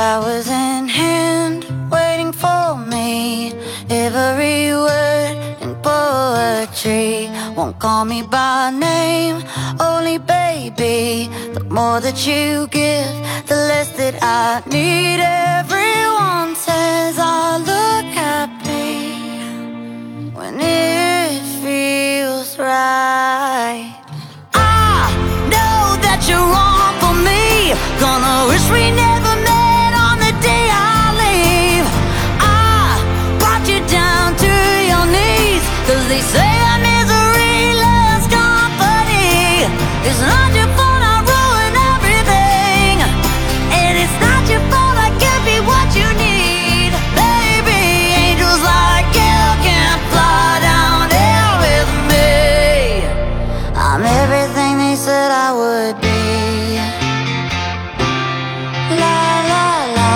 Flowers in hand, waiting for me. Every word in poetry won't call me by name, only baby. The more that you give, the less that I need. Everyone says I look happy when it feels right. I know that you're wrong for me. Gonna wish we It's not your fault I ruin everything. And it's not your fault I can't be what you need. Baby, angels like you can fly down here with me. I'm everything they said I would be. La la la.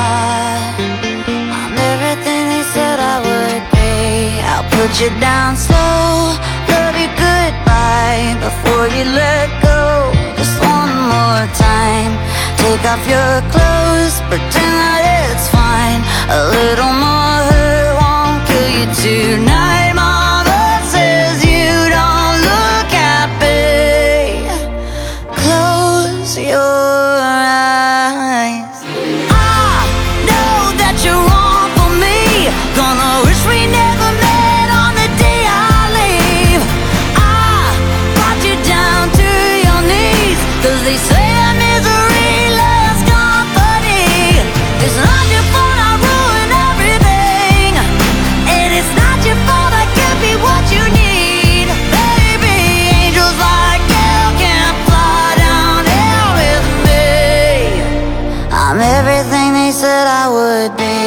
I'm everything they said I would be. I'll put you down slow, love you goodbye before you let go. off your clothes, pretend that it's fine. A little more hurt won't kill you tonight. Mama says you don't look happy. Close your eyes. I know that you're wrong for me. Gonna wish we never met on the day I leave. I brought you down to your knees, cause they say I'm misery. that I would be.